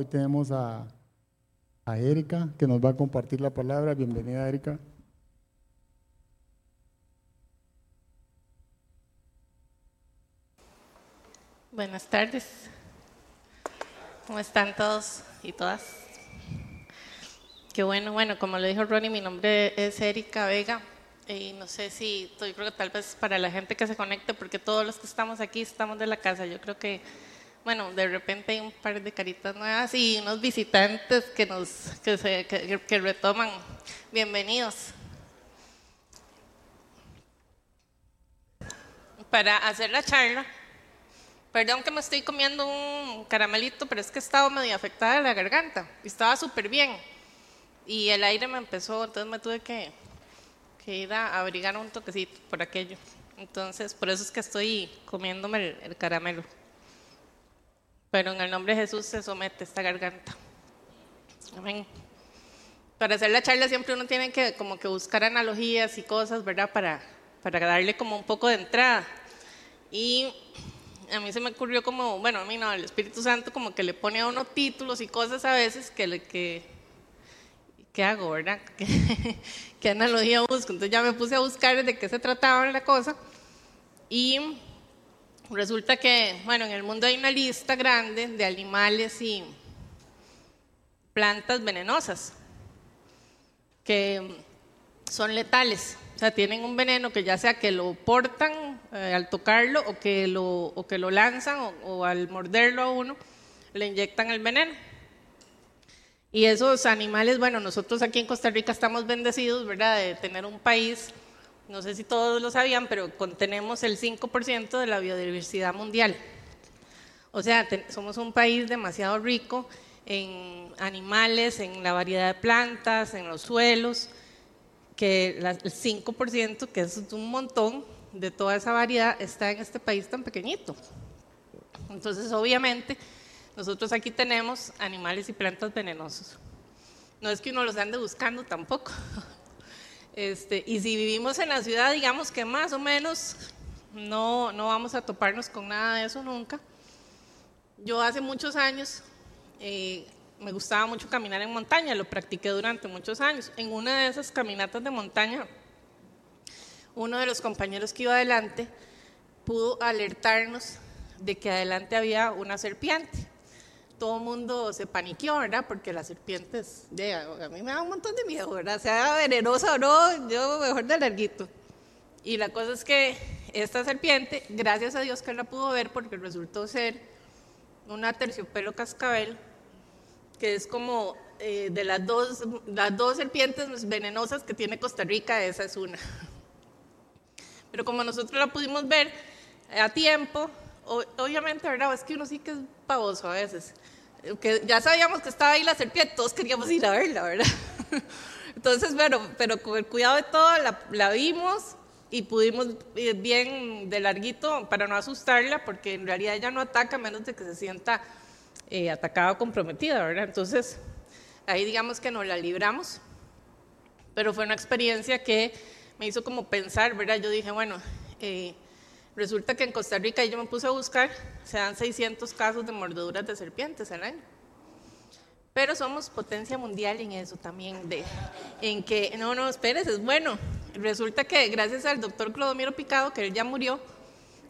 Hoy tenemos a, Erika que nos va a compartir la palabra. Bienvenida, Erika. Buenas tardes. ¿Cómo están todos y todas? Qué bueno, bueno, como lo dijo Ronnie, mi nombre es Erika Vega y no sé si, yo creo que tal vez para la gente que se conecte, porque todos los que estamos aquí estamos de la casa, yo creo que, bueno, de repente hay un par de caritas nuevas y unos visitantes que nos, que, se, que retoman. Bienvenidos. Para hacer la charla, Perdón que me estoy comiendo un caramelito, pero es que estaba medio afectada la garganta. Estaba súper bien. Y el aire me empezó, entonces me tuve que, ir a abrigar un toquecito por aquello. Entonces, por eso es que estoy comiéndome el, caramelo. Pero en el nombre de Jesús se somete esta garganta. Amén. Para hacer la charla siempre uno tiene que como que buscar analogías y cosas, ¿verdad? Para, para darle como un poco de entrada. Y a mí se me ocurrió como, bueno, a mí no, el Espíritu Santo como que le pone a uno títulos y cosas a veces que, le, que ¿qué hago, verdad? ¿Qué, analogía busco? Entonces ya me puse a buscar de qué se trataba la cosa y resulta que, bueno, en el mundo hay una lista grande de animales y plantas venenosas que son letales. O sea, tienen un veneno que ya sea que lo portan eh, al tocarlo o que lo, o que lo lanzan o, o, al morderlo a uno, le inyectan el veneno. Y esos animales, bueno, nosotros aquí en Costa Rica estamos bendecidos, ¿verdad?, de tener un país, no sé si todos lo sabían, pero contenemos el 5% de la biodiversidad mundial. O sea, somos un país demasiado rico en animales, en la variedad de plantas, en los suelos que el 5%, que es un montón de toda esa variedad, está en este país tan pequeñito. Entonces, obviamente, nosotros aquí tenemos animales y plantas venenosos. No es que uno los ande buscando tampoco. Este, y si vivimos en la ciudad, digamos que más o menos no, no vamos a toparnos con nada de eso nunca. Yo hace muchos años eh, me gustaba mucho caminar en montaña, lo practiqué durante muchos años. En una de esas caminatas de montaña, uno de los compañeros que iba adelante pudo alertarnos de que adelante había una serpiente. Todo el mundo se paniqueó, ¿verdad? Porque las serpientes, a mí me da un montón de miedo, ¿verdad? Sea venenosa o no, yo mejor de larguito. Y la cosa es que esta serpiente, gracias a Dios que la pudo ver porque resultó ser una terciopelo cascabel que es como eh, de las dos, las dos serpientes venenosas que tiene Costa Rica, esa es una. Pero como nosotros la pudimos ver a tiempo, obviamente, ¿verdad? Es que uno sí que es pavoso a veces. Que ya sabíamos que estaba ahí la serpiente, todos queríamos ir a verla, ¿verdad? Entonces, bueno, pero con el cuidado de todo, la, la vimos y pudimos ir bien de larguito para no asustarla, porque en realidad ella no ataca menos de que se sienta eh, atacada o comprometida, ¿verdad? Entonces, ahí digamos que nos la libramos, pero fue una experiencia que me hizo como pensar, ¿verdad? Yo dije, bueno, eh, resulta que en Costa Rica, y yo me puse a buscar, se dan 600 casos de mordeduras de serpientes al año. Pero somos potencia mundial en eso también, de, en que, no, no, espérese, es bueno. Resulta que gracias al doctor Clodomiro Picado, que él ya murió,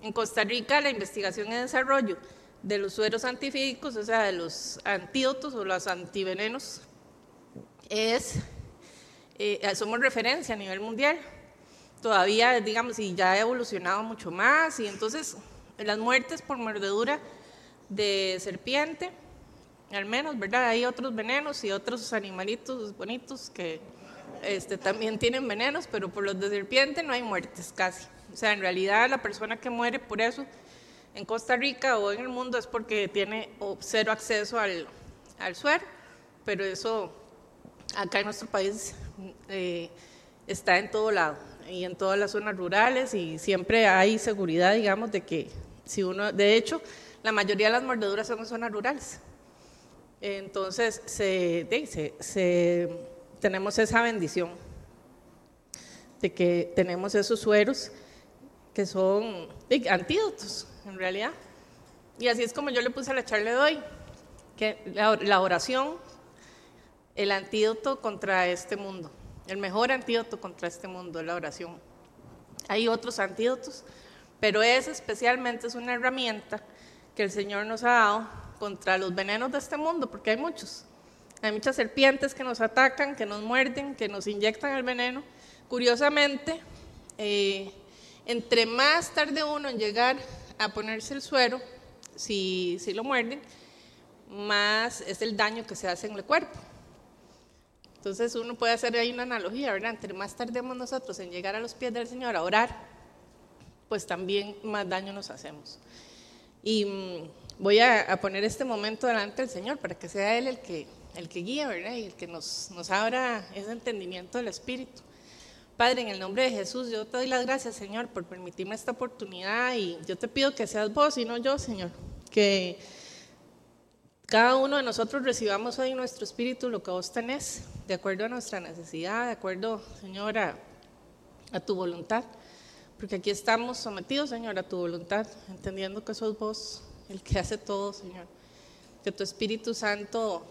en Costa Rica la investigación y desarrollo de los sueros antifídicos, o sea, de los antídotos o los antivenenos, es, eh, somos referencia a nivel mundial. Todavía, digamos, y ya ha evolucionado mucho más, y entonces las muertes por mordedura de serpiente, al menos, ¿verdad? Hay otros venenos y otros animalitos bonitos que este, también tienen venenos, pero por los de serpiente no hay muertes casi. O sea, en realidad la persona que muere por eso en Costa Rica o en el mundo es porque tiene cero acceso al, al suero, pero eso acá en nuestro país eh, está en todo lado y en todas las zonas rurales y siempre hay seguridad, digamos, de que si uno, de hecho, la mayoría de las mordeduras son en zonas rurales. Entonces, se, se, tenemos esa bendición de que tenemos esos sueros que son antídotos en realidad. Y así es como yo le puse a la charla de hoy, que la oración, el antídoto contra este mundo, el mejor antídoto contra este mundo es la oración. Hay otros antídotos, pero esa especialmente es una herramienta que el Señor nos ha dado contra los venenos de este mundo, porque hay muchos. Hay muchas serpientes que nos atacan, que nos muerden, que nos inyectan el veneno. Curiosamente, eh, entre más tarde uno en llegar a ponerse el suero, si, si lo muerden, más es el daño que se hace en el cuerpo. Entonces uno puede hacer ahí una analogía, ¿verdad? Entre más tardemos nosotros en llegar a los pies del Señor a orar, pues también más daño nos hacemos. Y mm, voy a, poner este momento delante del Señor para que sea Él el que, el que guíe, ¿verdad? Y el que nos, nos abra ese entendimiento del Espíritu. Padre, en el nombre de Jesús, yo te doy las gracias, Señor, por permitirme esta oportunidad y yo te pido que seas vos y no yo, Señor. Que cada uno de nosotros recibamos hoy en nuestro espíritu lo que vos tenés, de acuerdo a nuestra necesidad, de acuerdo, Señor, a, tu voluntad. Porque aquí estamos sometidos, Señor, a tu voluntad, entendiendo que sos vos el que hace todo, Señor. Que tu Espíritu Santo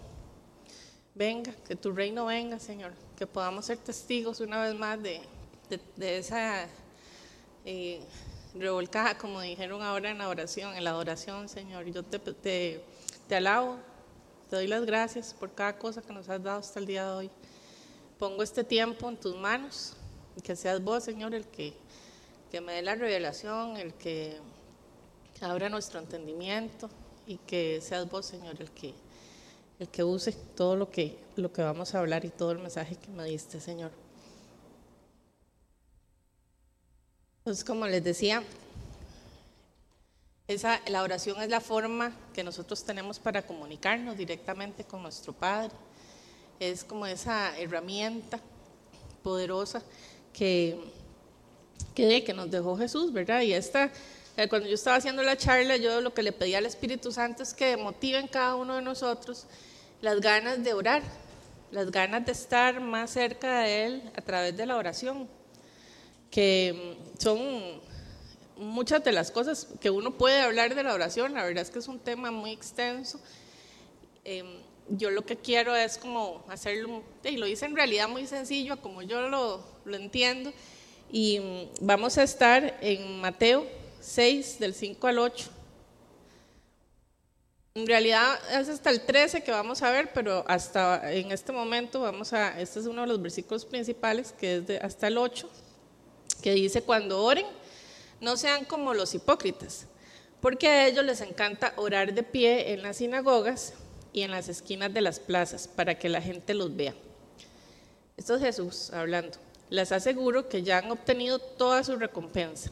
venga, que tu reino venga, Señor que podamos ser testigos una vez más de, esa eh, revolcada, como dijeron ahora en la oración, en la adoración, Señor. Yo te, te, te alabo, te doy las gracias por cada cosa que nos has dado hasta el día de hoy. Pongo este tiempo en tus manos y que seas vos, Señor, el que, que me dé la revelación, el que abra nuestro entendimiento y que seas vos, Señor, el que el que use todo lo que, lo que vamos a hablar y todo el mensaje que me diste, Señor. Entonces, como les decía, la oración es la forma que nosotros tenemos para comunicarnos directamente con nuestro Padre. Es como esa herramienta poderosa que, que, nos dejó Jesús, ¿verdad? Y esta, eh, cuando yo estaba haciendo la charla, yo lo que le pedía al Espíritu Santo es que motive en cada uno de nosotros las ganas de orar, las ganas de estar más cerca de Él a través de la oración, que son muchas de las cosas que uno puede hablar de la oración, la verdad es que es un tema muy extenso. Em, yo lo que quiero es como hacerlo, y lo hice en realidad muy sencillo, como yo lo, lo entiendo, y vamos a estar en Mateo 6, del 5 al 8. En realidad es hasta el 13 que vamos a ver, pero hasta en este momento vamos a, este es uno de los versículos principales, que es de, hasta el 8, que dice, cuando oren, no sean como los hipócritas, porque a ellos les encanta orar de pie en las sinagogas y en las esquinas de las plazas, para que la gente los vea. Esto es Jesús hablando. Les aseguro que ya han obtenido toda su recompensa.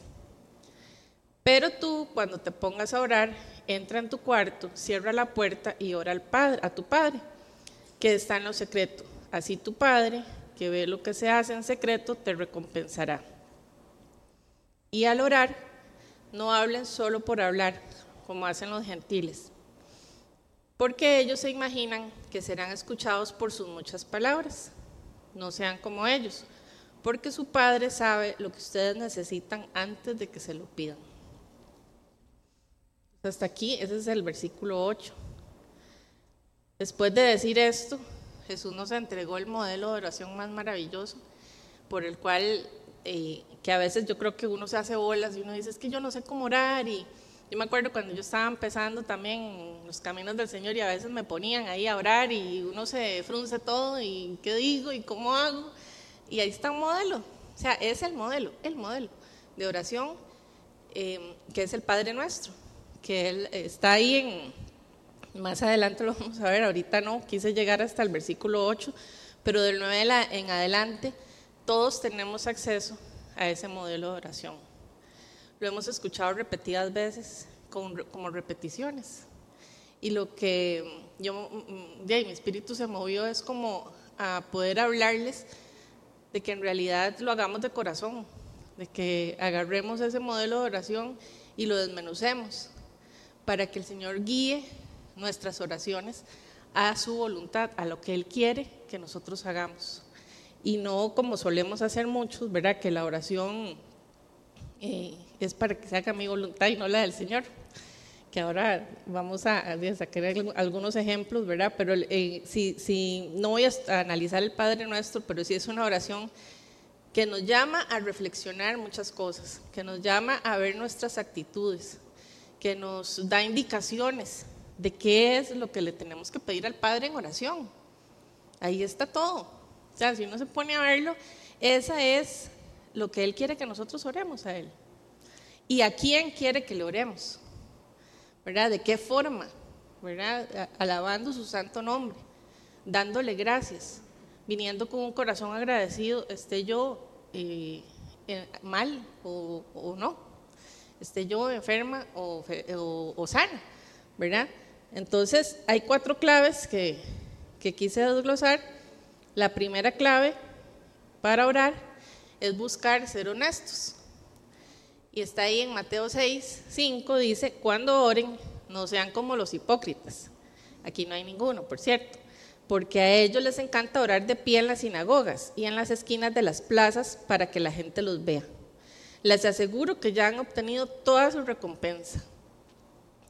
Pero tú, cuando te pongas a orar, entra en tu cuarto, cierra la puerta y ora al padre, a tu Padre, que está en lo secreto. Así tu Padre, que ve lo que se hace en secreto, te recompensará. Y al orar, no hablen solo por hablar, como hacen los gentiles, porque ellos se imaginan que serán escuchados por sus muchas palabras. No sean como ellos, porque su Padre sabe lo que ustedes necesitan antes de que se lo pidan. Hasta aquí, ese es el versículo 8. Después de decir esto, Jesús nos entregó el modelo de oración más maravilloso, por el cual, eh, que a veces yo creo que uno se hace bolas y uno dice, es que yo no sé cómo orar. Y yo me acuerdo cuando yo estaba empezando también los caminos del Señor y a veces me ponían ahí a orar y uno se frunce todo y qué digo y cómo hago. Y ahí está un modelo. O sea, es el modelo, el modelo de oración eh, que es el Padre Nuestro que él está ahí en, más adelante lo vamos a ver, ahorita no, quise llegar hasta el versículo 8, pero del 9 en adelante todos tenemos acceso a ese modelo de oración. Lo hemos escuchado repetidas veces como repeticiones. Y lo que yo, de mi espíritu se movió es como a poder hablarles de que en realidad lo hagamos de corazón, de que agarremos ese modelo de oración y lo desmenucemos, para que el Señor guíe nuestras oraciones a su voluntad, a lo que Él quiere que nosotros hagamos. Y no como solemos hacer muchos, ¿verdad? Que la oración eh, es para que se haga mi voluntad y no la del Señor. que ahora vamos a, a sacar algunos ejemplos, ¿verdad? Pero eh, si, si, no voy a analizar el Padre Nuestro, pero sí es una oración que nos llama a reflexionar muchas cosas, que nos llama a ver nuestras actitudes, que nos da indicaciones de qué es lo que le tenemos que pedir al Padre en oración. Ahí está todo. O si uno se pone a verlo, esa es lo que Él quiere que nosotros oremos a Él. ¿Y a quién quiere que le oremos? ¿verdad? ¿De qué forma? ¿verdad? Alabando su santo nombre, dándole gracias, viniendo con un corazón agradecido, esté yo eh, mal o, no, esté yo enferma o, o, sana, ¿verdad? Entonces, hay cuatro claves que, que quise desglosar. La primera clave para orar es buscar ser honestos. Y está ahí en Mateo 6, 5, dice, cuando oren, no sean como los hipócritas. Aquí no hay ninguno, por cierto, porque a ellos les encanta orar de pie en las sinagogas y en las esquinas de las plazas para que la gente los vea. Les aseguro que ya han obtenido toda su recompensa.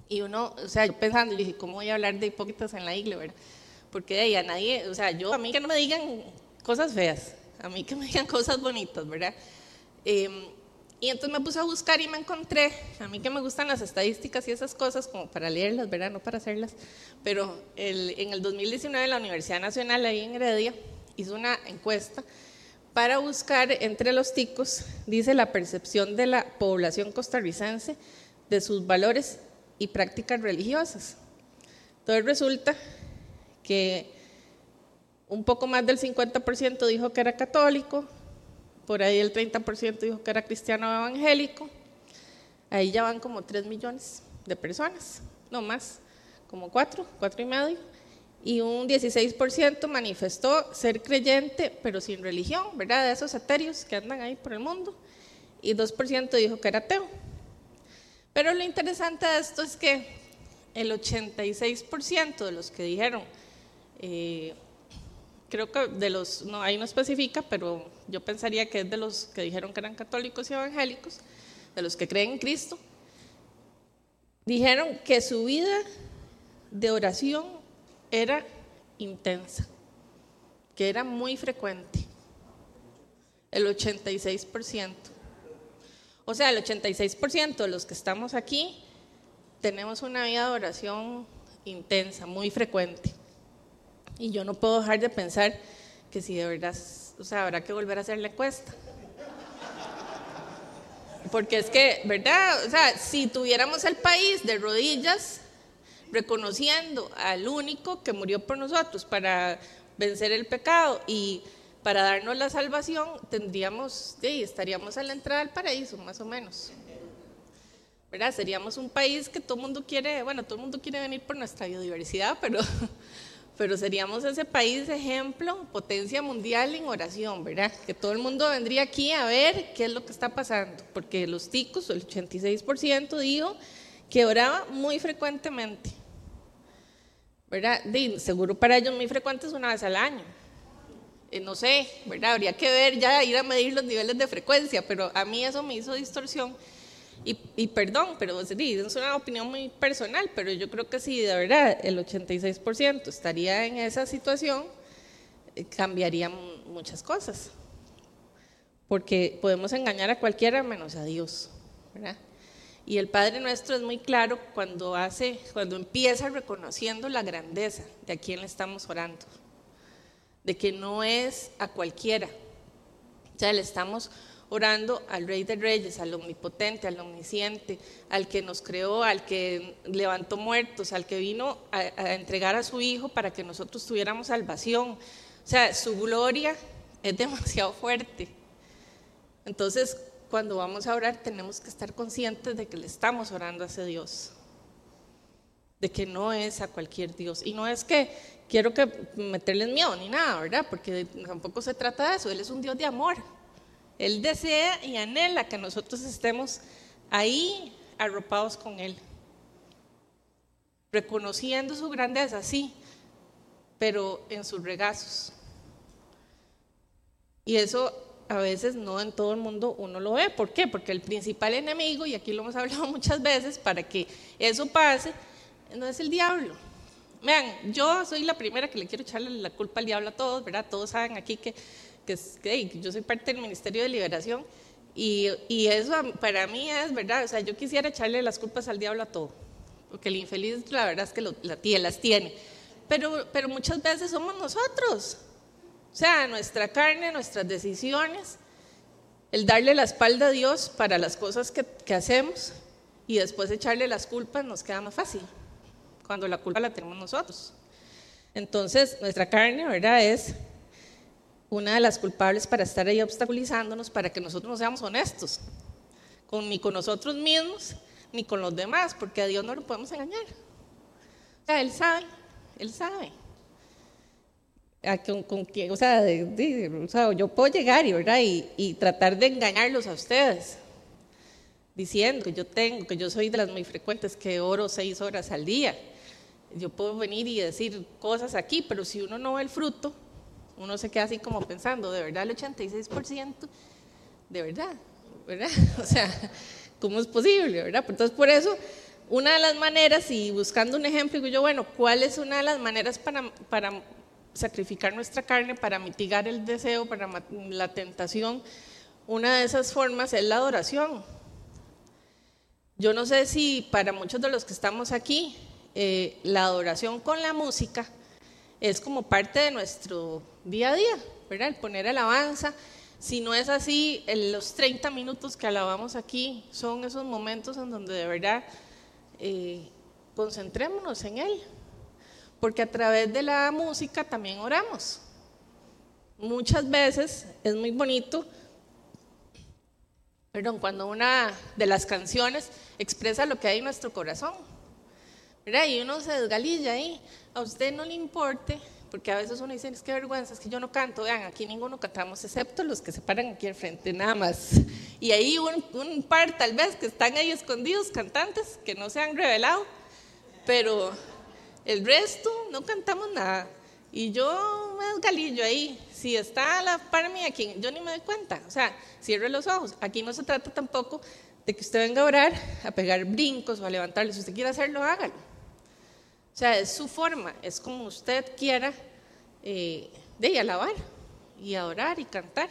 Y uno, o sea, yo pensando, dije, ¿cómo voy a hablar de hipócritas en la iglesia, verdad? Porque de ahí a nadie, o sea, yo, a mí que no me digan cosas feas, a mí que me digan cosas bonitas, ¿verdad? Eh, y entonces me puse a buscar y me encontré, a mí que me gustan las estadísticas y esas cosas, como para leerlas, ¿verdad? No para hacerlas, pero en el 2019 la Universidad Nacional ahí en Heredia hizo una encuesta para buscar entre los ticos, dice la percepción de la población costarricense de sus valores y prácticas religiosas. Entonces resulta que un poco más del 50% dijo que era católico, por ahí el 30% dijo que era cristiano evangélico, ahí ya van como 3 millones de personas, no más, como 4, 4 y medio, y un 16% manifestó ser creyente pero sin religión, ¿verdad? De esos aterios que andan ahí por el mundo, y 2% dijo que era ateo. Pero lo interesante de esto es que el 86% de los que dijeron eh, creo que de los, no, ahí no especifica, pero yo pensaría que es de los que dijeron que eran católicos y evangélicos, de los que creen en Cristo, dijeron que su vida de oración era intensa, que era muy frecuente, el 86%. O sea, el 86% de los que estamos aquí tenemos una vida de oración intensa, muy frecuente. Y yo no puedo dejar de pensar que si de verdad, o sea, habrá que volver a hacer la encuesta. Porque es que, ¿verdad? O sea, si tuviéramos el país de rodillas, reconociendo al único que murió por nosotros para vencer el pecado y para darnos la salvación, tendríamos, sí, estaríamos a la entrada del paraíso, más o menos. ¿Verdad? Seríamos un país que todo el mundo quiere, bueno, todo el mundo quiere venir por nuestra biodiversidad, pero pero seríamos ese país ejemplo, potencia mundial en oración, ¿verdad? Que todo el mundo vendría aquí a ver qué es lo que está pasando, porque los ticos, el 86% dijo que oraba muy frecuentemente, ¿verdad? seguro para ellos muy frecuente es una vez al año. Eh, no sé, ¿verdad? Habría que ver ya, ir a medir los niveles de frecuencia, pero a mí eso me hizo distorsión y, perdón, pero es una opinión muy personal, pero yo creo que si de verdad el 86% estaría en esa situación, eh, cambiarían muchas cosas. Porque podemos engañar a cualquiera menos a Dios. Y el Padre Nuestro es muy claro cuando hace, cuando empieza reconociendo la grandeza de a quien le estamos orando. De que no es a cualquiera. O sea, le estamos orando al Rey de Reyes, al Omnipotente, al Omnisciente, al que nos creó, al que levantó muertos, al que vino a, entregar a su Hijo para que nosotros tuviéramos salvación. O sea, su gloria es demasiado fuerte. Entonces, cuando vamos a orar, tenemos que estar conscientes de que le estamos orando a ese Dios, de que no es a cualquier Dios. Y no es que quiero que meterles miedo ni nada, ¿verdad? Porque tampoco se trata de eso, Él es un Dios de amor. Él desea y anhela que nosotros estemos ahí arropados con Él, reconociendo su grandeza, sí, pero en sus regazos. Y eso a veces no en todo el mundo uno lo ve. ¿Por qué? Porque el principal enemigo, y aquí lo hemos hablado muchas veces, para que eso pase, no es el diablo. Vean, yo soy la primera que le quiero echarle la culpa al diablo a todos, ¿verdad? Todos saben aquí que, que, yo soy parte del Ministerio de Liberación y, y, eso para mí es, ¿verdad? O sea, yo quisiera echarle las culpas al diablo a todo, porque el infeliz la verdad es que la, las tiene. Pero, pero muchas veces somos nosotros. O sea, nuestra carne, nuestras decisiones, el darle la espalda a Dios para las cosas que, que hacemos y después echarle las culpas nos queda más fácil cuando la culpa la tenemos nosotros. Entonces, nuestra carne, ¿verdad? Es una de las culpables para estar ahí obstaculizándonos para que nosotros no seamos honestos, con, ni con nosotros mismos, ni con los demás, porque a Dios no lo podemos engañar. O sea, Él sabe, Él sabe. con, con o, sea, o, sea, yo puedo llegar y, ¿verdad? Y, y tratar de engañarlos a ustedes, diciendo que yo tengo, que yo soy de las muy frecuentes, que oro seis horas al día, yo puedo venir y decir cosas aquí, pero si uno no ve el fruto, uno se queda así como pensando, de verdad el 86%, de verdad, ¿verdad? O sea, ¿cómo es posible, verdad? Entonces, por eso, una de las maneras, y buscando un ejemplo, digo yo, bueno, ¿cuál es una de las maneras para, para sacrificar nuestra carne, para mitigar el deseo, para la tentación? Una de esas formas es la adoración. Yo no sé si para muchos de los que estamos aquí, eh, la adoración con la música es como parte de nuestro día a día, ¿verdad? El poner alabanza. Si no es así, los 30 minutos que alabamos aquí son esos momentos en donde de verdad eh, concentrémonos en Él. Porque a través de la música también oramos. Muchas veces es muy bonito, perdón, cuando una de las canciones expresa lo que hay en nuestro corazón. Y uno se desgalilla ahí. A usted no le importe, porque a veces uno dice, es que vergüenza, es que yo no canto. Vean, aquí ninguno cantamos, excepto los que se paran aquí al frente, nada más. Y ahí un, par, tal vez, que están ahí escondidos, cantantes, que no se han revelado. Pero el resto no cantamos nada. Y yo me desgalillo ahí. Si está la par mía aquí, yo ni me doy cuenta. O sea, cierre los ojos. Aquí no se trata tampoco de que usted venga a orar, a pegar brincos o a levantarle. Si usted quiere hacerlo, hágalo. O sea, es su forma, es como usted quiera eh, de alabar y adorar y cantar.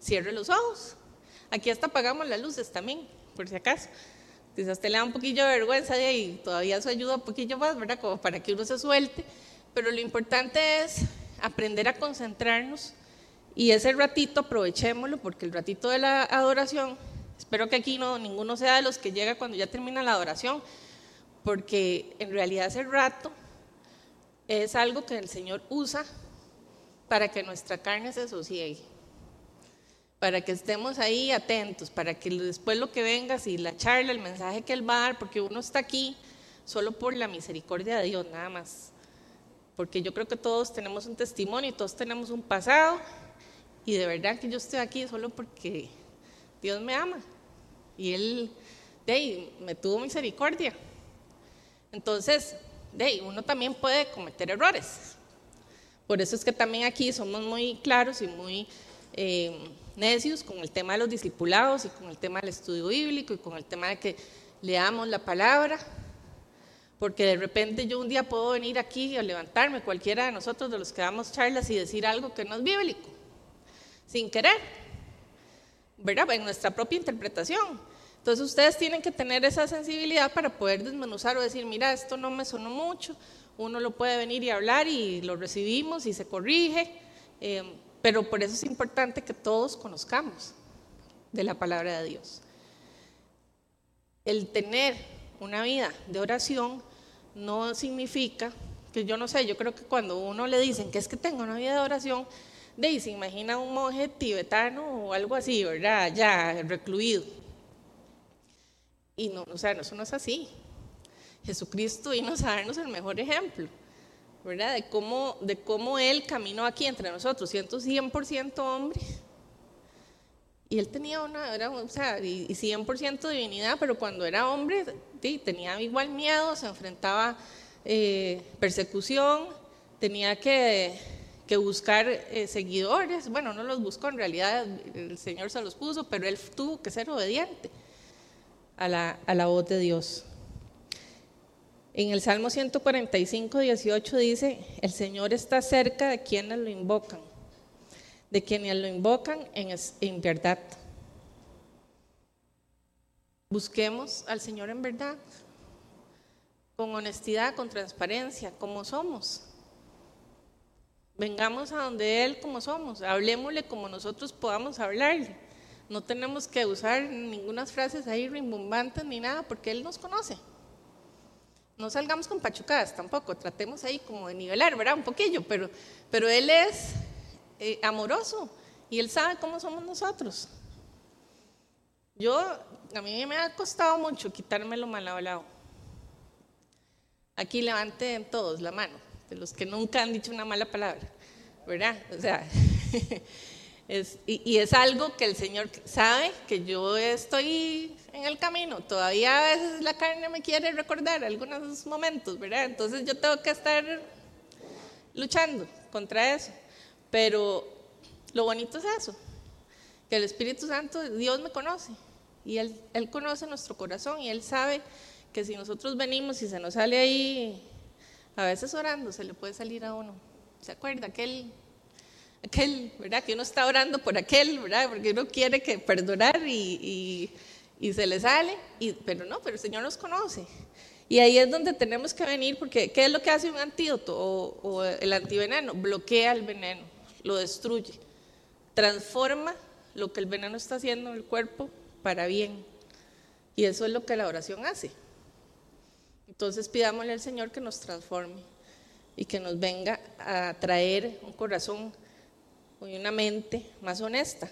Cierre los ojos. Aquí hasta apagamos las luces también, por si acaso. Quizás usted le da un poquillo de vergüenza y todavía eso ayuda un poquillo más, ¿verdad? Como para que uno se suelte. Pero lo importante es aprender a concentrarnos y ese ratito aprovechémoslo porque el ratito de la adoración, espero que aquí no ninguno sea de los que llega cuando ya termina la adoración, porque en realidad ese rato es algo que el Señor usa para que nuestra carne se sosiegue, para que estemos ahí atentos, para que después lo que venga, si la charla, el mensaje que Él va a dar, porque uno está aquí solo por la misericordia de Dios, nada más. Porque yo creo que todos tenemos un testimonio y todos tenemos un pasado, y de verdad que yo estoy aquí solo porque Dios me ama y Él de me tuvo misericordia. Entonces, de uno también puede cometer errores. Por eso es que también aquí somos muy claros y muy eh, necios con el tema de los discipulados y con el tema del estudio bíblico y con el tema de que leamos la palabra. Porque de repente yo un día puedo venir aquí a levantarme, cualquiera de nosotros de los que damos charlas, y decir algo que no es bíblico, sin querer, ¿verdad? En nuestra propia interpretación. Entonces ustedes tienen que tener esa sensibilidad para poder desmenuzar o decir, mira, esto no me sonó mucho, uno lo puede venir y hablar y lo recibimos y se corrige, eh, pero por eso es importante que todos conozcamos de la palabra de Dios. El tener una vida de oración no significa que yo no sé, yo creo que cuando uno le dicen que es que tengo una vida de oración, de se imagina un monje tibetano o algo así, ¿verdad? Ya recluido. Y no, o sea, eso no es así. Jesucristo vino a darnos el mejor ejemplo, ¿verdad? De cómo, de cómo Él caminó aquí entre nosotros, siendo 100% hombre. Y Él tenía una, era, o sea, y 100% divinidad, pero cuando era hombre tenía igual miedo, se enfrentaba eh, persecución, tenía que, que buscar eh, seguidores. Bueno, no los buscó, en realidad el Señor se los puso, pero él tuvo que ser obediente a la, a la voz de Dios. En el Salmo 145, 18 dice, el Señor está cerca de quienes lo invocan, de quienes lo invocan en, en verdad. Busquemos al Señor en verdad, con honestidad, con transparencia, como somos. Vengamos a donde Él como somos, hablemosle como nosotros podamos hablarle. No tenemos que usar ninguna frases ahí rimbombantes ni nada, porque Él nos conoce. No salgamos con pachucadas tampoco, tratemos ahí como de nivelar, ¿verdad? Un poquillo, pero, pero Él es eh, amoroso y Él sabe cómo somos nosotros. Yo, a mí me ha costado mucho quitarme lo mal hablado. Aquí levanten todos la mano, de los que nunca han dicho una mala palabra, ¿verdad? O sea, es, y, es algo que el Señor sabe que yo estoy en el camino. Todavía a veces la carne me quiere recordar algunos momentos, ¿verdad? Entonces yo tengo que estar luchando contra eso. Pero lo bonito es eso, que el Espíritu Santo, Dios me conoce y él, él conoce nuestro corazón y Él sabe que si nosotros venimos y se nos sale ahí, a veces orando, se le puede salir a uno. ¿Se acuerda? Aquel, aquel, ¿verdad? Que uno está orando por aquel, ¿verdad? Porque uno quiere que perdonar y, y, y se le sale, y, pero no, pero el Señor nos conoce. Y ahí es donde tenemos que venir, porque ¿qué es lo que hace un antídoto o, o el antiveneno? Bloquea el veneno, lo destruye, transforma lo que el veneno está haciendo en el cuerpo para bien. Y eso es lo que la oración hace. Entonces pidámosle al Señor que nos transforme y que nos venga a traer un corazón y una mente más honesta,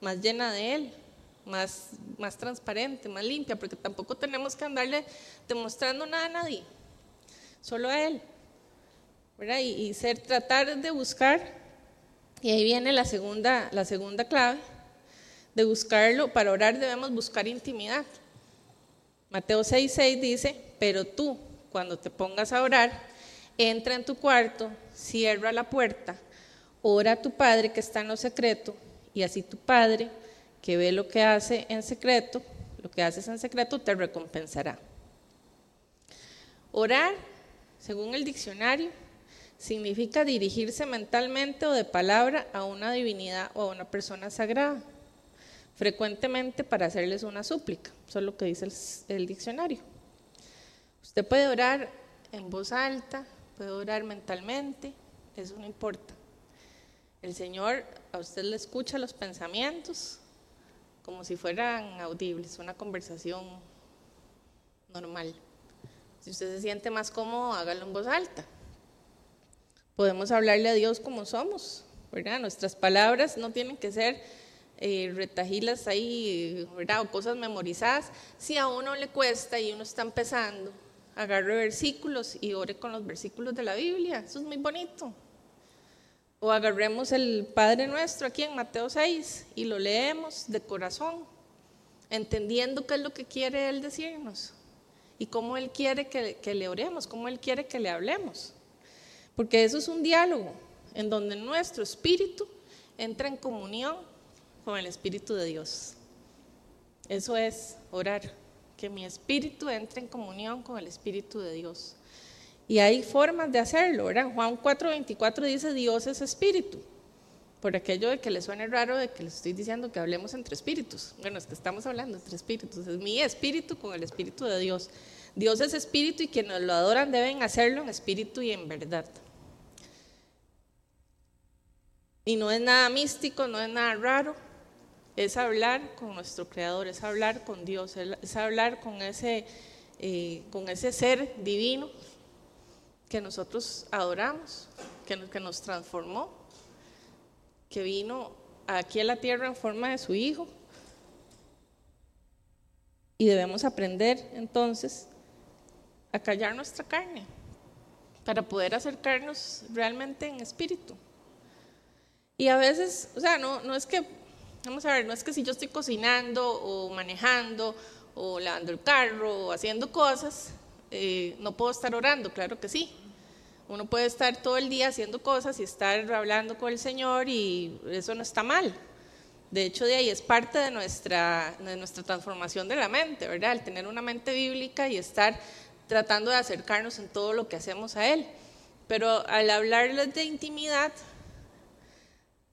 más llena de Él, más, más transparente, más limpia, porque tampoco tenemos que andarle demostrando nada a nadie, solo a Él. ¿verdad? Y, y, ser, tratar de buscar, y ahí viene la segunda, la segunda clave, de buscarlo, para orar debemos buscar intimidad. Mateo 6:6 6 dice, pero tú, cuando te pongas a orar, entra en tu cuarto, cierra la puerta, ora a tu Padre que está en lo secreto, y así tu Padre, que ve lo que hace en secreto, lo que haces en secreto, te recompensará. Orar, según el diccionario, significa dirigirse mentalmente o de palabra a una divinidad o a una persona sagrada frecuentemente para hacerles una súplica. Eso es lo que dice el, diccionario. Usted puede orar en voz alta, puede orar mentalmente, eso no importa. El Señor a usted le escucha los pensamientos como si fueran audibles, una conversación normal. Si usted se siente más cómodo, hágalo en voz alta. Podemos hablarle a Dios como somos, ¿verdad? Nuestras palabras no tienen que ser eh, retajilas ahí, ¿verdad? O cosas memorizadas. Si a uno le cuesta y uno está empezando, agarre versículos y ore con los versículos de la Biblia. Eso es muy bonito. O agarremos el Padre Nuestro aquí en Mateo 6 y lo leemos de corazón, entendiendo qué es lo que quiere Él decirnos y cómo Él quiere que, que le oremos, cómo Él quiere que le hablemos. Porque eso es un diálogo en donde nuestro espíritu entra en comunión con el Espíritu de Dios. Eso es orar, que mi espíritu entre en comunión con el Espíritu de Dios. Y hay formas de hacerlo, ¿verdad? Juan 4:24 dice, Dios es espíritu. Por aquello de que le suene raro de que les estoy diciendo que hablemos entre espíritus. Bueno, es que estamos hablando entre espíritus. Es mi espíritu con el espíritu de Dios. Dios es espíritu y quienes lo adoran deben hacerlo en espíritu y en verdad. Y no es nada místico, no es nada raro es hablar con nuestro Creador, es hablar con Dios, es hablar eh, con ese ser divino que nosotros adoramos, que, que nos transformó, que vino aquí a la tierra en forma de su Hijo. Y debemos aprender entonces a callar nuestra carne para poder acercarnos realmente en espíritu. Y a veces, o sea, no, no es que Vamos a ver, no es que si yo estoy cocinando o manejando o lavando el carro o haciendo cosas, eh, no puedo estar orando, claro que sí. Uno puede estar todo el día haciendo cosas y estar hablando con el Señor y eso no está mal. De hecho, de ahí es parte de nuestra, de nuestra transformación de la mente, ¿verdad? El tener una mente bíblica y estar tratando de acercarnos en todo lo que hacemos a Él. Pero al hablarles de intimidad,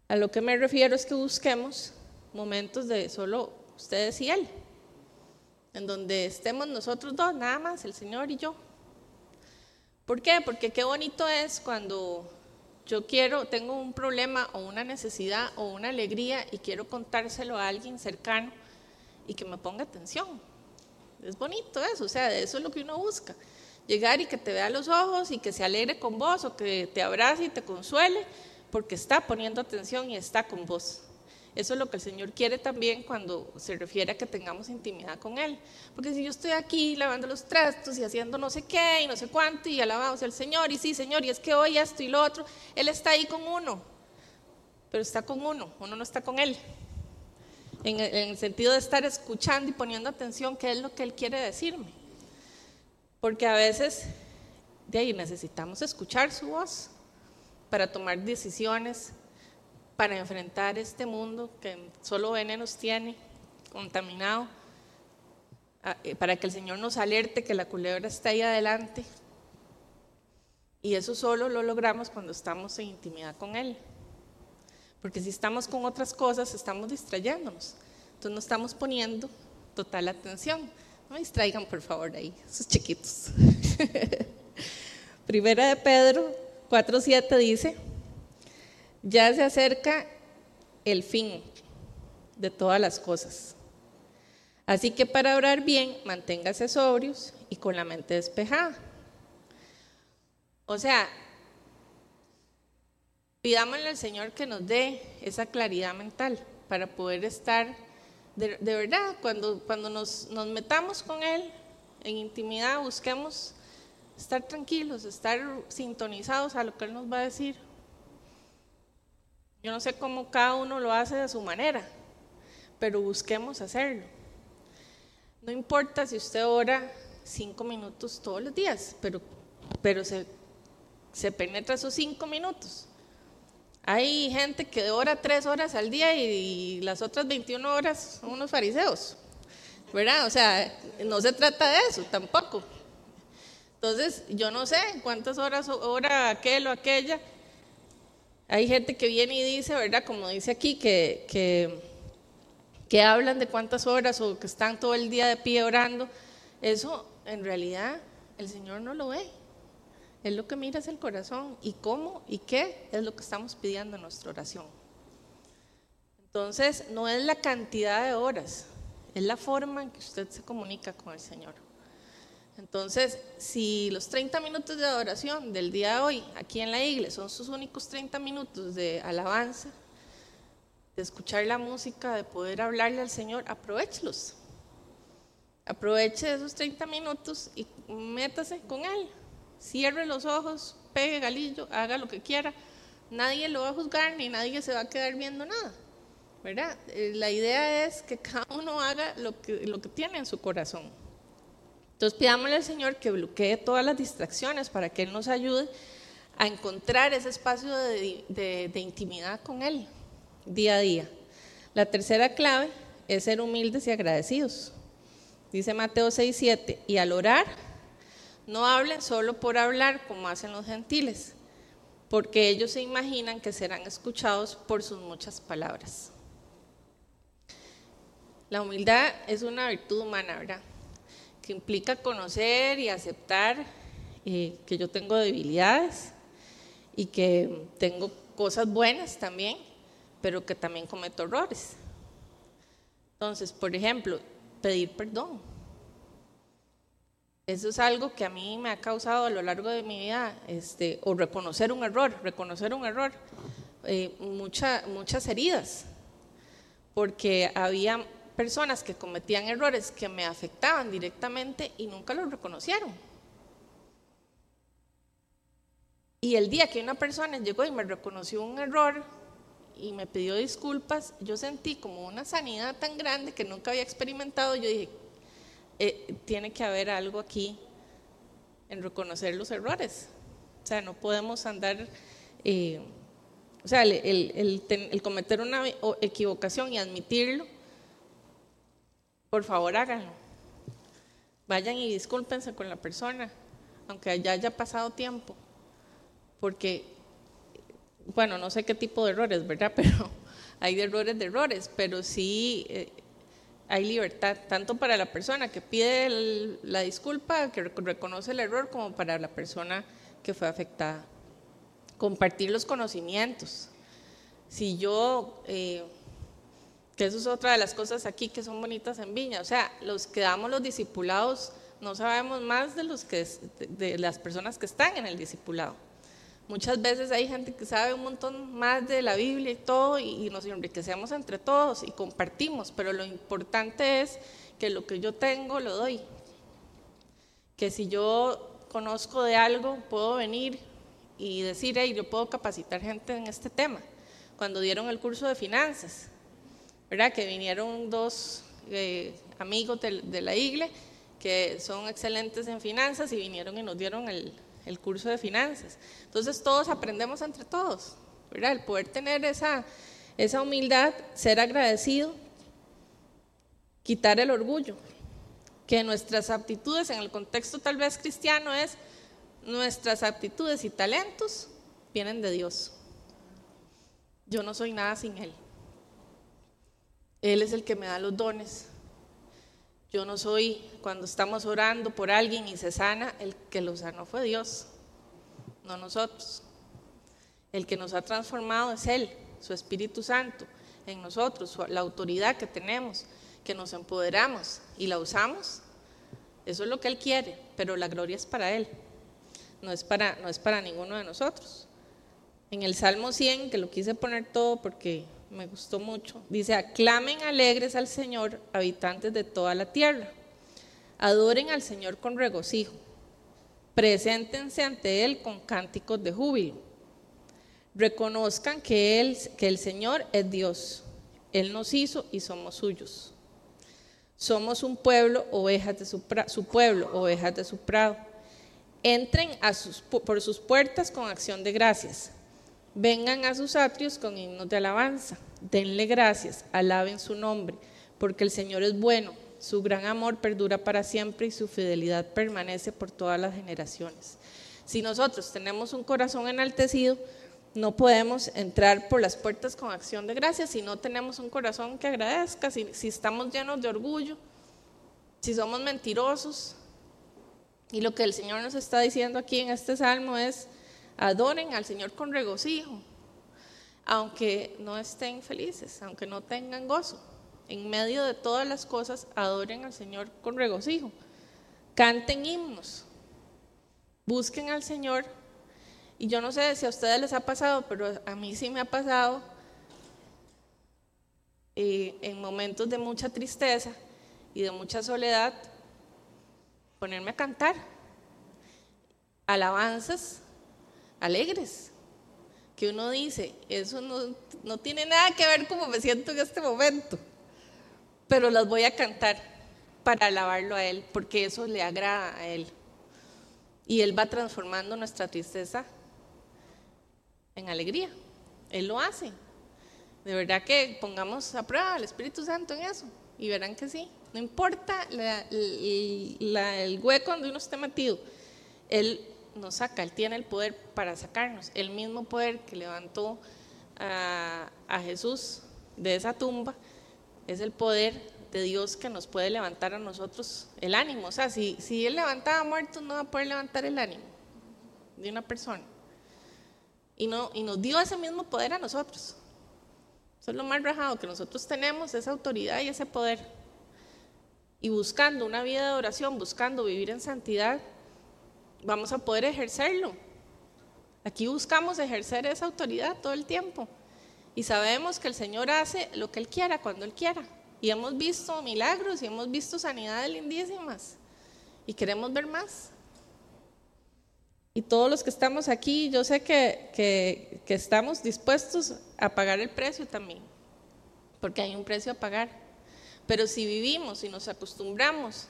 a lo que me refiero es que busquemos momentos de solo ustedes y Él, en donde estemos nosotros dos, nada más, el Señor y yo. ¿Por qué? Porque qué bonito es cuando yo quiero, tengo un problema o una necesidad o una alegría y quiero contárselo a alguien cercano y que me ponga atención. Es bonito eso, o sea, eso es lo que uno busca. Llegar y que te vea los ojos y que se alegre con vos o que te abrace y te consuele porque está poniendo atención y está con vos. Eso es lo que el Señor quiere también cuando se refiere a que tengamos intimidad con Él. Porque si yo estoy aquí lavando los trastos y haciendo no sé qué y no sé cuánto y alabamos al Señor y sí, Señor, y es que hoy esto y lo otro, Él está ahí con uno, pero está con uno, uno no está con Él. En el, sentido de estar escuchando y poniendo atención qué es lo que Él quiere decirme. Porque a veces de ahí necesitamos escuchar su voz para tomar decisiones para enfrentar este mundo que solo venenos tiene, contaminado, eh, para que el Señor nos alerte que la culebra está ahí adelante. Y eso solo lo logramos cuando estamos en intimidad con Él. Porque si estamos con otras cosas, estamos distrayéndonos. Entonces no estamos poniendo total atención. No distraigan, por favor, ahí, esos chiquitos. Primera de Pedro 4.7 dice, ya se acerca el fin de todas las cosas. Así que para orar bien, manténgase sobrios y con la mente despejada. O sea, pidámosle al Señor que nos dé esa claridad mental para poder estar, de, verdad, cuando, cuando nos, nos metamos con Él en intimidad, busquemos estar tranquilos, estar sintonizados a lo que Él nos va a decir. Yo no sé cómo cada uno lo hace de su manera, pero busquemos hacerlo. No importa si usted ora cinco minutos todos los días, pero, pero se, se penetra esos cinco minutos. Hay gente que ora tres horas al día y, las otras 21 horas son unos fariseos, ¿verdad? O sea, no se trata de eso tampoco. Entonces, yo no sé cuántas horas ora aquel o aquella, hay gente que viene y dice, ¿verdad? Como dice aquí, que, que, hablan de cuántas horas o que están todo el día de pie orando. Eso en realidad el Señor no lo ve. Él lo que mira es el corazón y cómo y qué es lo que estamos pidiendo en nuestra oración. Entonces, no es la cantidad de horas, es la forma en que usted se comunica con el Señor. Entonces, si los 30 minutos de adoración del día de hoy aquí en la iglesia son sus únicos 30 minutos de alabanza, de escuchar la música, de poder hablarle al Señor, aprovechelos. Aproveche esos 30 minutos y métase con Él. Cierre los ojos, pegue galillo, haga lo que quiera. Nadie lo va a juzgar ni nadie se va a quedar viendo nada. ¿verdad? Eh, la idea es que cada uno haga lo que, lo que tiene en su corazón. Entonces pidámosle al Señor que bloquee todas las distracciones para que Él nos ayude a encontrar ese espacio de, intimidad con Él día a día. La tercera clave es ser humildes y agradecidos. Dice Mateo 6:7, y al orar, no hablen solo por hablar como hacen los gentiles, porque ellos se imaginan que serán escuchados por sus muchas palabras. La humildad es una virtud humana, ¿verdad? Que implica conocer y aceptar eh, que yo tengo debilidades y que tengo cosas buenas también, pero que también cometo errores. Entonces, por ejemplo, pedir perdón. Eso es algo que a mí me ha causado a lo largo de mi vida, este, o reconocer un error, reconocer un error, eh, muchas heridas, porque había personas que cometían errores que me afectaban directamente y nunca lo reconocieron. Y el día que una persona llegó y me reconoció un error y me pidió disculpas, yo sentí como una sanidad tan grande que nunca había experimentado. Yo dije, eh, tiene que haber algo aquí en reconocer los errores. O sea, no podemos andar, eh, o sea, el, cometer una equivocación y admitirlo, por favor háganlo. Vayan y discúlpense con la persona, aunque ya haya pasado tiempo, porque, bueno, no sé qué tipo de errores, ¿verdad? Pero hay errores de errores, pero sí eh, hay libertad, tanto para la persona que pide la disculpa, que reconoce el error, como para la persona que fue afectada. Compartir los conocimientos. Si yo, eh, que eso es otra de las cosas aquí que son bonitas en Viña, o sea, los que damos los discipulados no sabemos más de, los que, de las personas que están en el discipulado. Muchas veces hay gente que sabe un montón más de la Biblia y todo y, nos enriquecemos entre todos y compartimos, pero lo importante es que lo que yo tengo lo doy. Que si yo conozco de algo, puedo venir y decir, hey, yo puedo capacitar gente en este tema. Cuando dieron el curso de finanzas, Que vinieron dos eh, amigos de, la iglesia que son excelentes en finanzas y vinieron y nos dieron el, curso de finanzas. Entonces todos aprendemos entre todos. El poder tener esa, esa humildad, ser agradecido, quitar el orgullo, que nuestras aptitudes en el contexto tal vez cristiano es nuestras aptitudes y talentos vienen de Dios. Yo no soy nada sin Él. Él es el que me da los dones. Yo no soy, cuando estamos orando por alguien y se sana, el que lo sanó fue Dios, no nosotros. El que nos ha transformado es Él, su Espíritu Santo en nosotros, la autoridad que tenemos, que nos empoderamos y la usamos. Eso es lo que Él quiere, pero la gloria es para Él, no es para, no es para ninguno de nosotros. En el Salmo 100, que lo quise poner todo porque me gustó mucho. Dice, aclamen alegres al Señor, habitantes de toda la tierra. Adoren al Señor con regocijo. Preséntense ante Él con cánticos de júbilo. Reconozcan que, él, el Señor es Dios. Él nos hizo y somos suyos. Somos un pueblo, ovejas de su, su pueblo, ovejas de su prado. Entren a sus, por sus puertas con acción de gracias Vengan a sus atrios con himnos de alabanza. Denle gracias, alaben su nombre, porque el Señor es bueno, su gran amor perdura para siempre y su fidelidad permanece por todas las generaciones. Si nosotros tenemos un corazón enaltecido, no podemos entrar por las puertas con acción de gracias si no tenemos un corazón que agradezca, si, si estamos llenos de orgullo, si somos mentirosos. Y lo que el Señor nos está diciendo aquí en este salmo es, Adoren al Señor con regocijo, aunque no estén felices, aunque no tengan gozo. En medio de todas las cosas, adoren al Señor con regocijo. Canten himnos, busquen al Señor. Y yo no sé si a ustedes les ha pasado, pero a mí sí me ha pasado eh, en momentos de mucha tristeza y de mucha soledad, ponerme a cantar alabanzas alegres, que uno dice, eso no, no tiene nada que ver como me siento en este momento, pero las voy a cantar para alabarlo a Él, porque eso le agrada a Él. Y Él va transformando nuestra tristeza en alegría. Él lo hace. De verdad que pongamos a prueba al Espíritu Santo en eso y verán que sí. No importa el hueco donde uno esté metido, Él nos saca, Él tiene el poder para sacarnos. El mismo poder que levantó a, Jesús de esa tumba es el poder de Dios que nos puede levantar a nosotros el ánimo. O sea, si, si Él levantaba muertos, no va a poder levantar el ánimo de una persona. Y, no, y nos dio ese mismo poder a nosotros. Eso es lo más rajado, que nosotros tenemos esa autoridad y ese poder. Y buscando una vida de oración, buscando vivir en santidad, vamos a poder ejercerlo. Aquí buscamos ejercer esa autoridad todo el tiempo. Y sabemos que el Señor hace lo que Él quiera, cuando Él quiera. Y hemos visto milagros y hemos visto sanidades lindísimas. Y queremos ver más. Y todos los que estamos aquí, yo sé que, que, que estamos dispuestos a pagar el precio también. Porque hay un precio a pagar. Pero si vivimos y nos acostumbramos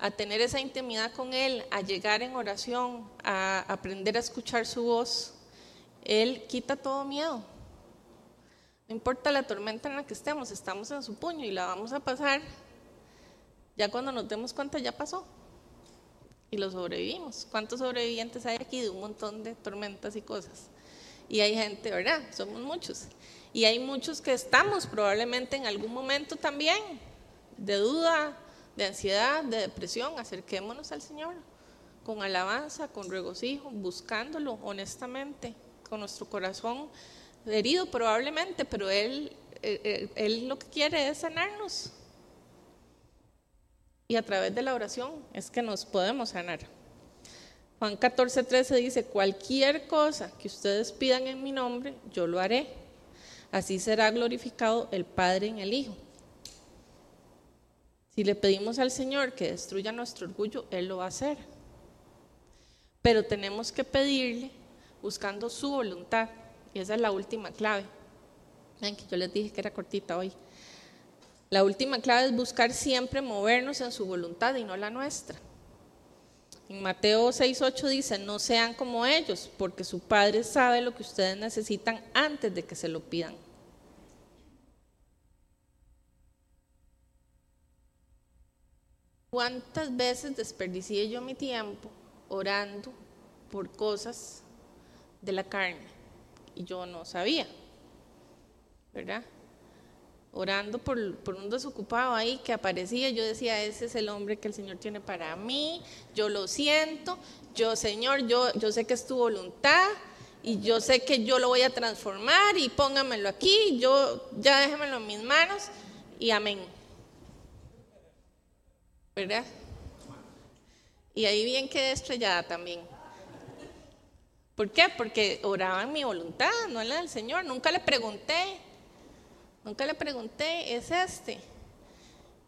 a tener esa intimidad con Él, a llegar en oración, a aprender a escuchar su voz, Él quita todo miedo. No importa la tormenta en la que estemos, estamos en su puño y la vamos a pasar. Ya cuando nos demos cuenta ya pasó. Y lo sobrevivimos. ¿Cuántos sobrevivientes hay aquí de un montón de tormentas y cosas? Y hay gente, ¿verdad? Somos muchos. Y hay muchos que estamos probablemente en algún momento también de duda, de ansiedad, de depresión. Acerquémonos al Señor con alabanza, con regocijo, buscándolo honestamente, con nuestro corazón herido probablemente, pero Él, él, eh, eh, él lo que quiere es sanarnos. Y a través de la oración es que nos podemos sanar. Juan 14, 13 dice, cualquier cosa que ustedes pidan en mi nombre, yo lo haré. Así será glorificado el Padre en el Hijo. Si le pedimos al Señor que destruya nuestro orgullo, Él lo va a hacer. Pero tenemos que pedirle buscando su voluntad. Y esa es la última clave. Ven que yo les dije que era cortita hoy. La última clave es buscar siempre movernos en su voluntad y no la nuestra. En Mateo 6:8 dice, no sean como ellos, porque su Padre sabe lo que ustedes necesitan antes de que se lo pidan. ¿Cuántas veces desperdicié yo mi tiempo orando por cosas de la carne? Y yo no sabía, ¿verdad? orando por, por, un desocupado ahí que aparecía, yo decía, ese es el hombre que el Señor tiene para mí, yo lo siento, yo Señor, yo, yo sé que es tu voluntad y yo sé que yo lo voy a transformar y póngamelo aquí, yo ya déjemelo en mis manos y amén. ¿Verdad? Y ahí bien quedé estrellada también. ¿Por qué? Porque oraba en mi voluntad, no en la del Señor. Nunca le pregunté, Nunca le pregunté, es este.